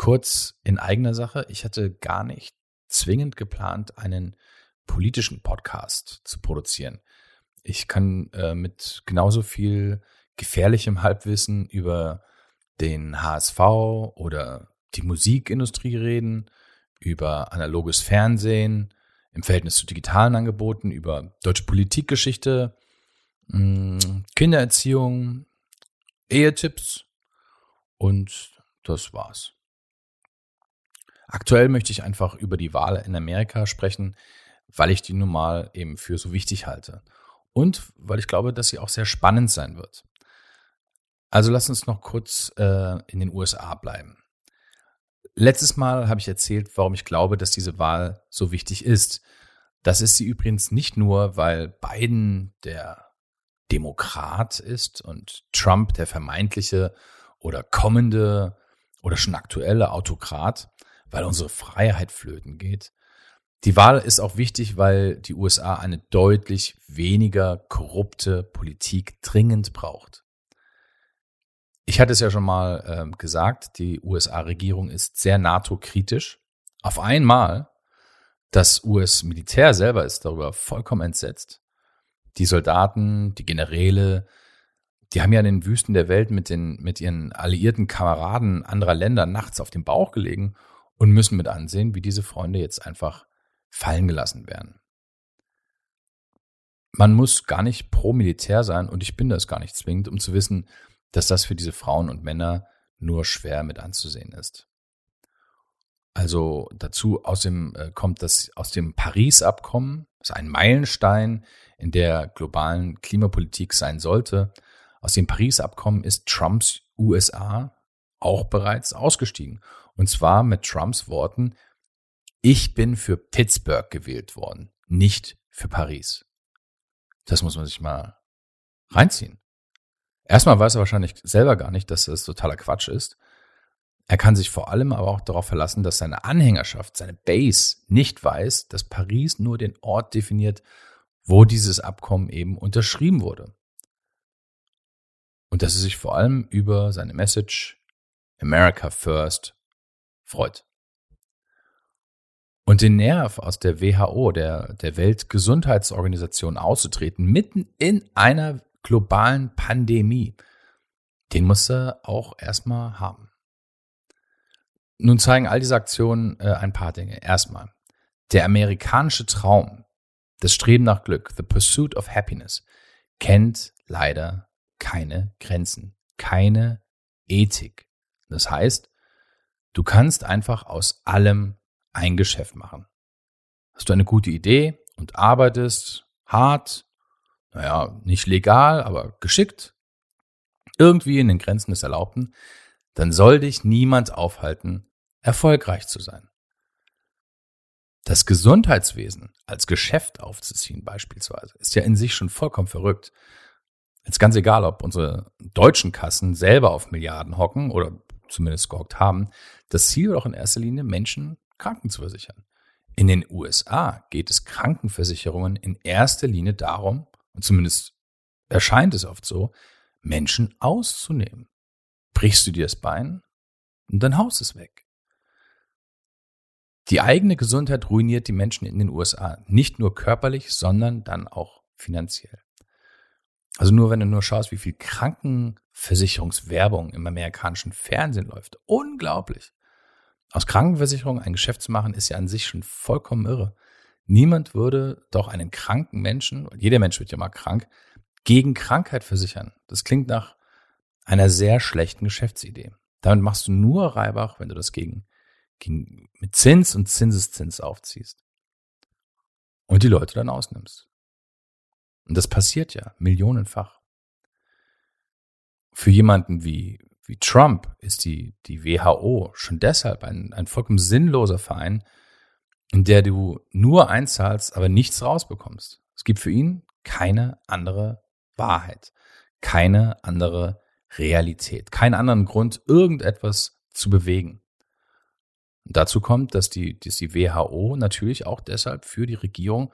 kurz in eigener Sache. Ich hatte gar nicht zwingend geplant, einen politischen Podcast zu produzieren. Ich kann äh, mit genauso viel gefährlichem Halbwissen über den HSV oder die Musikindustrie reden, über analoges Fernsehen im Verhältnis zu digitalen Angeboten, über deutsche Politikgeschichte, mm, Kindererziehung, Ehetipps und das war's. Aktuell möchte ich einfach über die Wahl in Amerika sprechen, weil ich die nun mal eben für so wichtig halte. Und weil ich glaube, dass sie auch sehr spannend sein wird. Also lass uns noch kurz äh, in den USA bleiben. Letztes Mal habe ich erzählt, warum ich glaube, dass diese Wahl so wichtig ist. Das ist sie übrigens nicht nur, weil Biden der Demokrat ist und Trump der vermeintliche oder kommende oder schon aktuelle Autokrat, weil unsere Freiheit flöten geht. Die Wahl ist auch wichtig, weil die USA eine deutlich weniger korrupte Politik dringend braucht. Ich hatte es ja schon mal äh, gesagt, die USA-Regierung ist sehr NATO-kritisch. Auf einmal, das US-Militär selber ist darüber vollkommen entsetzt. Die Soldaten, die Generäle, die haben ja in den Wüsten der Welt mit, den, mit ihren alliierten Kameraden anderer Länder nachts auf dem Bauch gelegen und müssen mit ansehen, wie diese Freunde jetzt einfach fallen gelassen werden. Man muss gar nicht pro Militär sein und ich bin das gar nicht zwingend, um zu wissen, dass das für diese Frauen und Männer nur schwer mit anzusehen ist. Also dazu aus dem, äh, kommt das aus dem Paris-Abkommen, das ist ein Meilenstein in der globalen Klimapolitik sein sollte. Aus dem Paris-Abkommen ist Trumps USA auch bereits ausgestiegen. Und zwar mit Trumps Worten, ich bin für Pittsburgh gewählt worden, nicht für Paris. Das muss man sich mal reinziehen. Erstmal weiß er wahrscheinlich selber gar nicht, dass das totaler Quatsch ist. Er kann sich vor allem aber auch darauf verlassen, dass seine Anhängerschaft, seine Base nicht weiß, dass Paris nur den Ort definiert, wo dieses Abkommen eben unterschrieben wurde. Und dass er sich vor allem über seine Message America First freut. Und den Nerv aus der WHO, der, der Weltgesundheitsorganisation auszutreten, mitten in einer globalen Pandemie, den muss er auch erstmal haben. Nun zeigen all diese Aktionen äh, ein paar Dinge. Erstmal, der amerikanische Traum, das Streben nach Glück, the pursuit of happiness, kennt leider keine Grenzen, keine Ethik. Das heißt, du kannst einfach aus allem ein Geschäft machen. Hast du eine gute Idee und arbeitest hart, naja, nicht legal, aber geschickt, irgendwie in den Grenzen des Erlaubten, dann soll dich niemand aufhalten, erfolgreich zu sein. Das Gesundheitswesen als Geschäft aufzuziehen beispielsweise ist ja in sich schon vollkommen verrückt. Jetzt ganz egal, ob unsere deutschen Kassen selber auf Milliarden hocken oder zumindest gehockt haben. Das Ziel war doch in erster Linie, Menschen Kranken zu versichern. In den USA geht es Krankenversicherungen in erster Linie darum, und zumindest erscheint es oft so, Menschen auszunehmen. Brichst du dir das Bein und dein Haus ist weg. Die eigene Gesundheit ruiniert die Menschen in den USA, nicht nur körperlich, sondern dann auch finanziell. Also nur wenn du nur schaust, wie viel Krankenversicherungswerbung im amerikanischen Fernsehen läuft. Unglaublich. Aus Krankenversicherung ein Geschäft zu machen, ist ja an sich schon vollkommen irre. Niemand würde doch einen kranken Menschen, jeder Mensch wird ja mal krank, gegen Krankheit versichern. Das klingt nach einer sehr schlechten Geschäftsidee. Damit machst du nur Reibach, wenn du das gegen, gegen mit Zins und Zinseszins aufziehst. Und die Leute dann ausnimmst. Und das passiert ja millionenfach. Für jemanden wie, wie Trump ist die, die WHO schon deshalb ein, ein vollkommen sinnloser Verein, in der du nur einzahlst, aber nichts rausbekommst. Es gibt für ihn keine andere Wahrheit, keine andere Realität, keinen anderen Grund, irgendetwas zu bewegen. Und dazu kommt, dass die, dass die WHO natürlich auch deshalb für die Regierung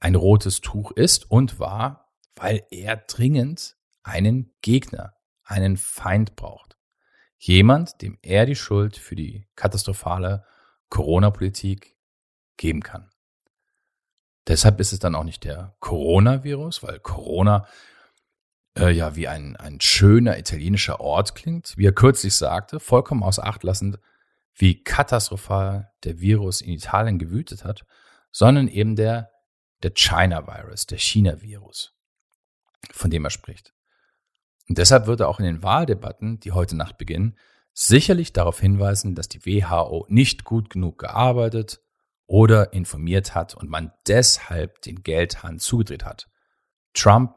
ein rotes Tuch ist und war, weil er dringend einen Gegner, einen Feind braucht. Jemand, dem er die Schuld für die katastrophale Corona-Politik geben kann. Deshalb ist es dann auch nicht der Coronavirus, weil Corona äh, ja wie ein, ein schöner italienischer Ort klingt, wie er kürzlich sagte, vollkommen außer Acht lassend, wie katastrophal der Virus in Italien gewütet hat, sondern eben der, der China-Virus, der China-Virus, von dem er spricht. Und deshalb wird er auch in den Wahldebatten, die heute Nacht beginnen, sicherlich darauf hinweisen, dass die WHO nicht gut genug gearbeitet oder informiert hat und man deshalb den Geldhahn zugedreht hat. Trump,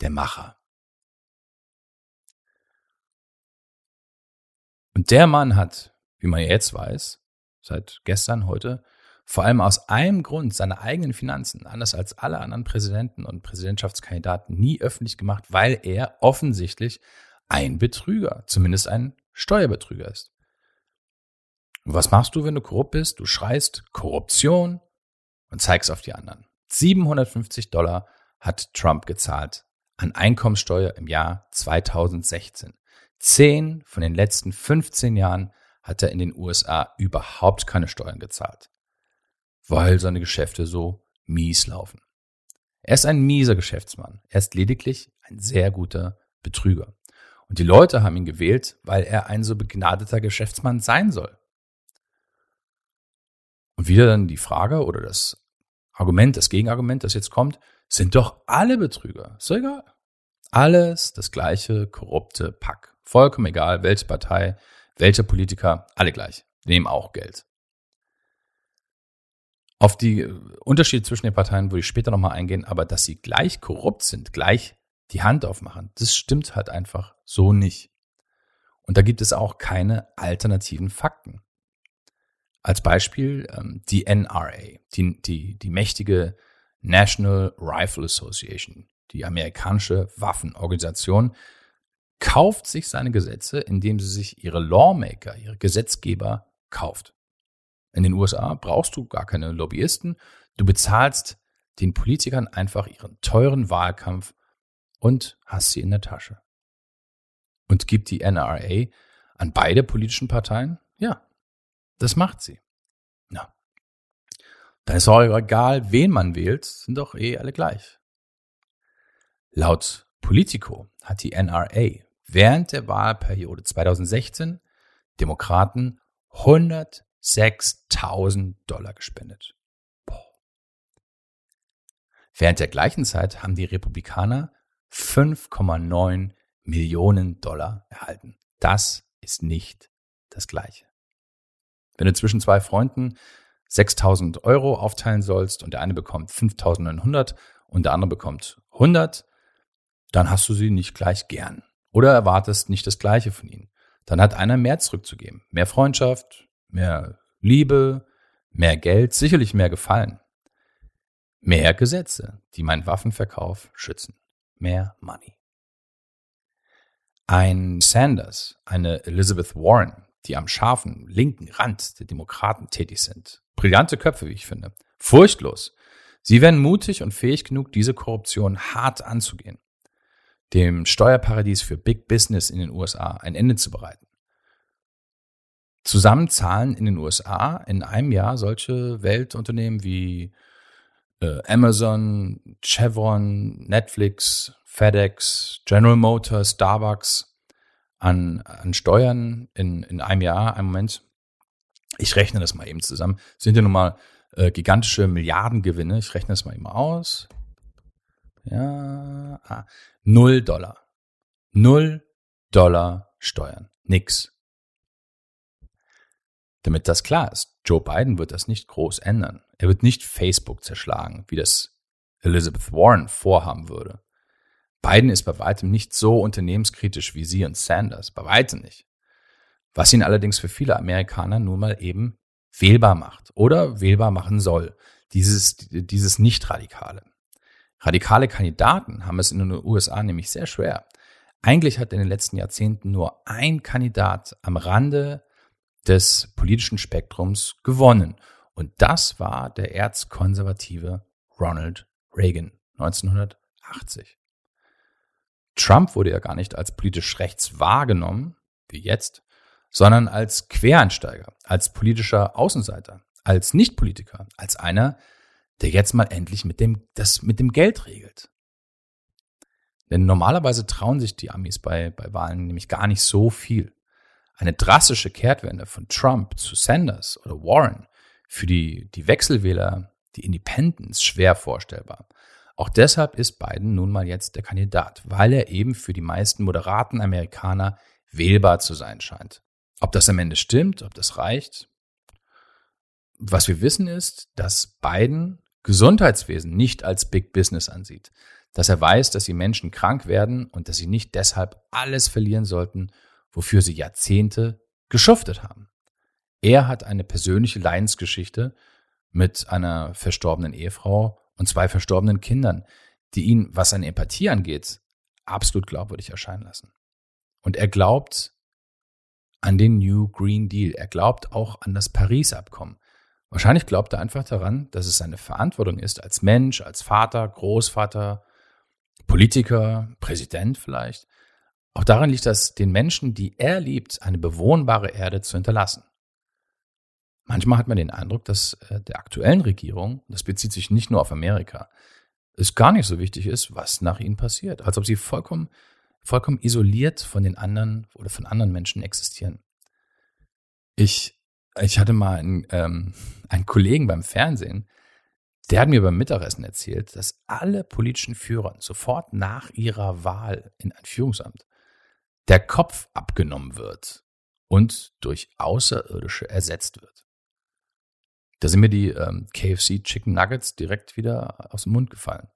der Macher. Und der Mann hat, wie man jetzt weiß, seit gestern, heute, vor allem aus einem Grund seine eigenen Finanzen, anders als alle anderen Präsidenten und Präsidentschaftskandidaten, nie öffentlich gemacht, weil er offensichtlich ein Betrüger, zumindest ein Steuerbetrüger ist. Und was machst du, wenn du korrupt bist? Du schreist Korruption und zeigst auf die anderen. 750 Dollar hat Trump gezahlt an Einkommenssteuer im Jahr 2016. Zehn von den letzten 15 Jahren hat er in den USA überhaupt keine Steuern gezahlt, weil seine Geschäfte so mies laufen. Er ist ein mieser Geschäftsmann. Er ist lediglich ein sehr guter Betrüger. Und die Leute haben ihn gewählt, weil er ein so begnadeter Geschäftsmann sein soll. Und wieder dann die Frage oder das Argument, das Gegenargument, das jetzt kommt, sind doch alle Betrüger. Ist doch egal. Alles das gleiche korrupte Pack. Vollkommen egal, welche Partei, welcher Politiker, alle gleich. Die nehmen auch Geld. Auf die Unterschiede zwischen den Parteien würde ich später nochmal eingehen, aber dass sie gleich korrupt sind, gleich die Hand aufmachen, das stimmt halt einfach so nicht. Und da gibt es auch keine alternativen Fakten. Als Beispiel ähm, die NRA, die, die, die mächtige National Rifle Association, die amerikanische Waffenorganisation, kauft sich seine Gesetze, indem sie sich ihre Lawmaker, ihre Gesetzgeber kauft. In den USA brauchst du gar keine Lobbyisten, du bezahlst den Politikern einfach ihren teuren Wahlkampf und hast sie in der Tasche. Und gibt die NRA an beide politischen Parteien? Ja, das macht sie. Ja. Dann ist auch egal, wen man wählt, sind doch eh alle gleich. Laut Politico hat die NRA während der Wahlperiode 2016 Demokraten 106.000 Dollar gespendet. Boah. Während der gleichen Zeit haben die Republikaner 5,9 Millionen Dollar erhalten. Das ist nicht das Gleiche. Wenn du zwischen zwei Freunden 6000 Euro aufteilen sollst und der eine bekommt 5900 und der andere bekommt 100, dann hast du sie nicht gleich gern oder erwartest nicht das Gleiche von ihnen. Dann hat einer mehr zurückzugeben. Mehr Freundschaft, mehr Liebe, mehr Geld, sicherlich mehr Gefallen. Mehr Gesetze, die meinen Waffenverkauf schützen. Mehr Money. Ein Sanders, eine Elizabeth Warren, die am scharfen linken Rand der Demokraten tätig sind. Brillante Köpfe, wie ich finde. Furchtlos. Sie wären mutig und fähig genug, diese Korruption hart anzugehen. Dem Steuerparadies für Big Business in den USA ein Ende zu bereiten. Zusammen zahlen in den USA in einem Jahr solche Weltunternehmen wie äh, Amazon, Chevron, Netflix, FedEx, General Motors, Starbucks an, an Steuern in, in einem Jahr, einen Moment, ich rechne das mal eben zusammen, sind ja nun mal äh, gigantische Milliardengewinne, ich rechne das mal eben aus. Ja, ah, null Dollar. Null Dollar Steuern. Nix. Damit das klar ist, Joe Biden wird das nicht groß ändern. Er wird nicht Facebook zerschlagen, wie das Elizabeth Warren vorhaben würde. Biden ist bei weitem nicht so unternehmenskritisch wie sie und Sanders, bei weitem nicht. Was ihn allerdings für viele Amerikaner nun mal eben wählbar macht oder wählbar machen soll. Dieses, dieses Nicht-Radikale. Radikale Kandidaten haben es in den USA nämlich sehr schwer. Eigentlich hat in den letzten Jahrzehnten nur ein Kandidat am Rande des politischen Spektrums gewonnen. Und das war der erzkonservative Ronald Reagan 1980. Trump wurde ja gar nicht als politisch rechts wahrgenommen, wie jetzt, sondern als Quereinsteiger, als politischer Außenseiter, als Nichtpolitiker, als einer, der jetzt mal endlich mit dem, das mit dem Geld regelt. Denn normalerweise trauen sich die Amis bei, bei Wahlen nämlich gar nicht so viel. Eine drastische Kehrtwende von Trump zu Sanders oder Warren für die, die Wechselwähler, die Independents, schwer vorstellbar. Auch deshalb ist Biden nun mal jetzt der Kandidat, weil er eben für die meisten moderaten Amerikaner wählbar zu sein scheint. Ob das am Ende stimmt, ob das reicht. Was wir wissen ist, dass Biden Gesundheitswesen nicht als Big Business ansieht, dass er weiß, dass die Menschen krank werden und dass sie nicht deshalb alles verlieren sollten, wofür sie Jahrzehnte geschuftet haben. Er hat eine persönliche Leidensgeschichte mit einer verstorbenen Ehefrau und zwei verstorbenen Kindern, die ihn, was seine Empathie angeht, absolut glaubwürdig erscheinen lassen. Und er glaubt an den New Green Deal. Er glaubt auch an das Paris-Abkommen. Wahrscheinlich glaubt er einfach daran, dass es seine Verantwortung ist, als Mensch, als Vater, Großvater, Politiker, Präsident vielleicht. Auch darin liegt das, den Menschen, die er liebt, eine bewohnbare Erde zu hinterlassen. Manchmal hat man den Eindruck, dass äh, der aktuellen Regierung, das bezieht sich nicht nur auf Amerika, es gar nicht so wichtig ist, was nach ihnen passiert, als ob sie vollkommen, vollkommen isoliert von den anderen oder von anderen Menschen existieren. Ich, ich hatte mal einen, ähm, einen Kollegen beim Fernsehen, der hat mir beim Mittagessen erzählt, dass alle politischen Führer sofort nach ihrer Wahl in ein Führungsamt der Kopf abgenommen wird und durch Außerirdische ersetzt wird. Da sind mir die ähm, KFC Chicken Nuggets direkt wieder aus dem Mund gefallen.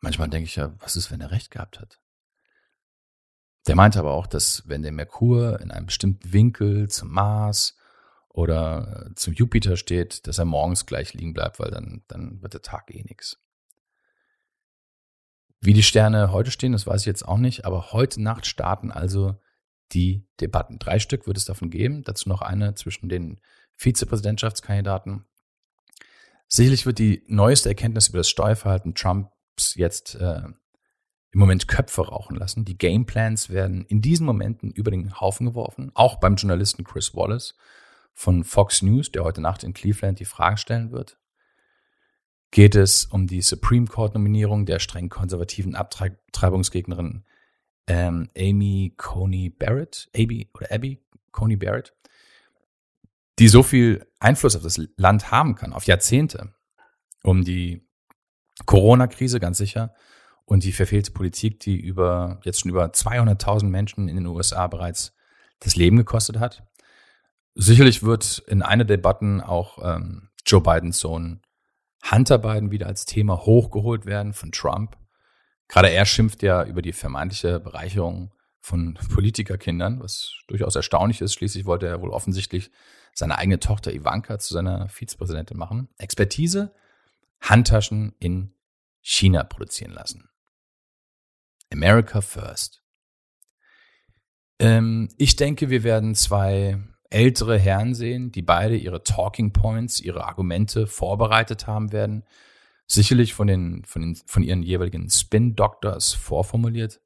Manchmal denke ich ja, was ist, wenn er recht gehabt hat? Der meinte aber auch, dass wenn der Merkur in einem bestimmten Winkel zum Mars oder äh, zum Jupiter steht, dass er morgens gleich liegen bleibt, weil dann, dann wird der Tag eh nix. Wie die Sterne heute stehen, das weiß ich jetzt auch nicht, aber heute Nacht starten also die Debatten. Drei Stück wird es davon geben, dazu noch eine zwischen den Vizepräsidentschaftskandidaten. Sicherlich wird die neueste Erkenntnis über das Steuerverhalten Trumps jetzt äh, im Moment Köpfe rauchen lassen. Die Gameplans werden in diesen Momenten über den Haufen geworfen, auch beim Journalisten Chris Wallace von Fox News, der heute Nacht in Cleveland die Frage stellen wird. Geht es um die Supreme Court Nominierung der streng konservativen Abtreibungsgegnerin ähm, Amy Coney Barrett, Abby oder Abby Coney Barrett? die so viel Einfluss auf das Land haben kann, auf Jahrzehnte, um die Corona-Krise ganz sicher und die verfehlte Politik, die über jetzt schon über 200.000 Menschen in den USA bereits das Leben gekostet hat. Sicherlich wird in einer Debatten auch ähm, Joe Bidens Sohn Hunter Biden wieder als Thema hochgeholt werden von Trump. Gerade er schimpft ja über die vermeintliche Bereicherung von Politikerkindern, was durchaus erstaunlich ist. Schließlich wollte er wohl offensichtlich seine eigene Tochter Ivanka zu seiner Vizepräsidentin machen. Expertise, Handtaschen in China produzieren lassen. America First. Ähm, ich denke, wir werden zwei ältere Herren sehen, die beide ihre Talking Points, ihre Argumente vorbereitet haben werden. Sicherlich von, den, von, den, von ihren jeweiligen Spin-Doctors vorformuliert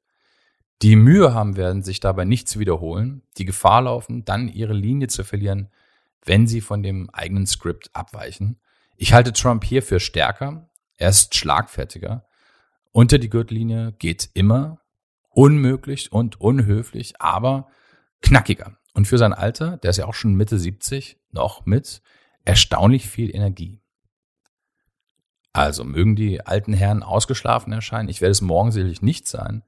die Mühe haben werden, sich dabei nicht zu wiederholen, die Gefahr laufen, dann ihre Linie zu verlieren, wenn sie von dem eigenen Skript abweichen. Ich halte Trump hier für stärker, er ist schlagfertiger. Unter die Gürtellinie geht immer, unmöglich und unhöflich, aber knackiger. Und für sein Alter, der ist ja auch schon Mitte 70, noch mit erstaunlich viel Energie. Also mögen die alten Herren ausgeschlafen erscheinen. Ich werde es morgen sicherlich nicht sein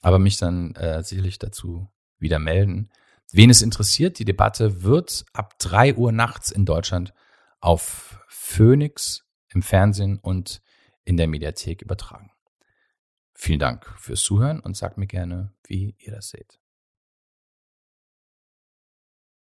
aber mich dann äh, sicherlich dazu wieder melden. Wen es interessiert, die Debatte wird ab drei Uhr nachts in Deutschland auf Phoenix im Fernsehen und in der Mediathek übertragen. Vielen Dank fürs Zuhören und sagt mir gerne, wie ihr das seht.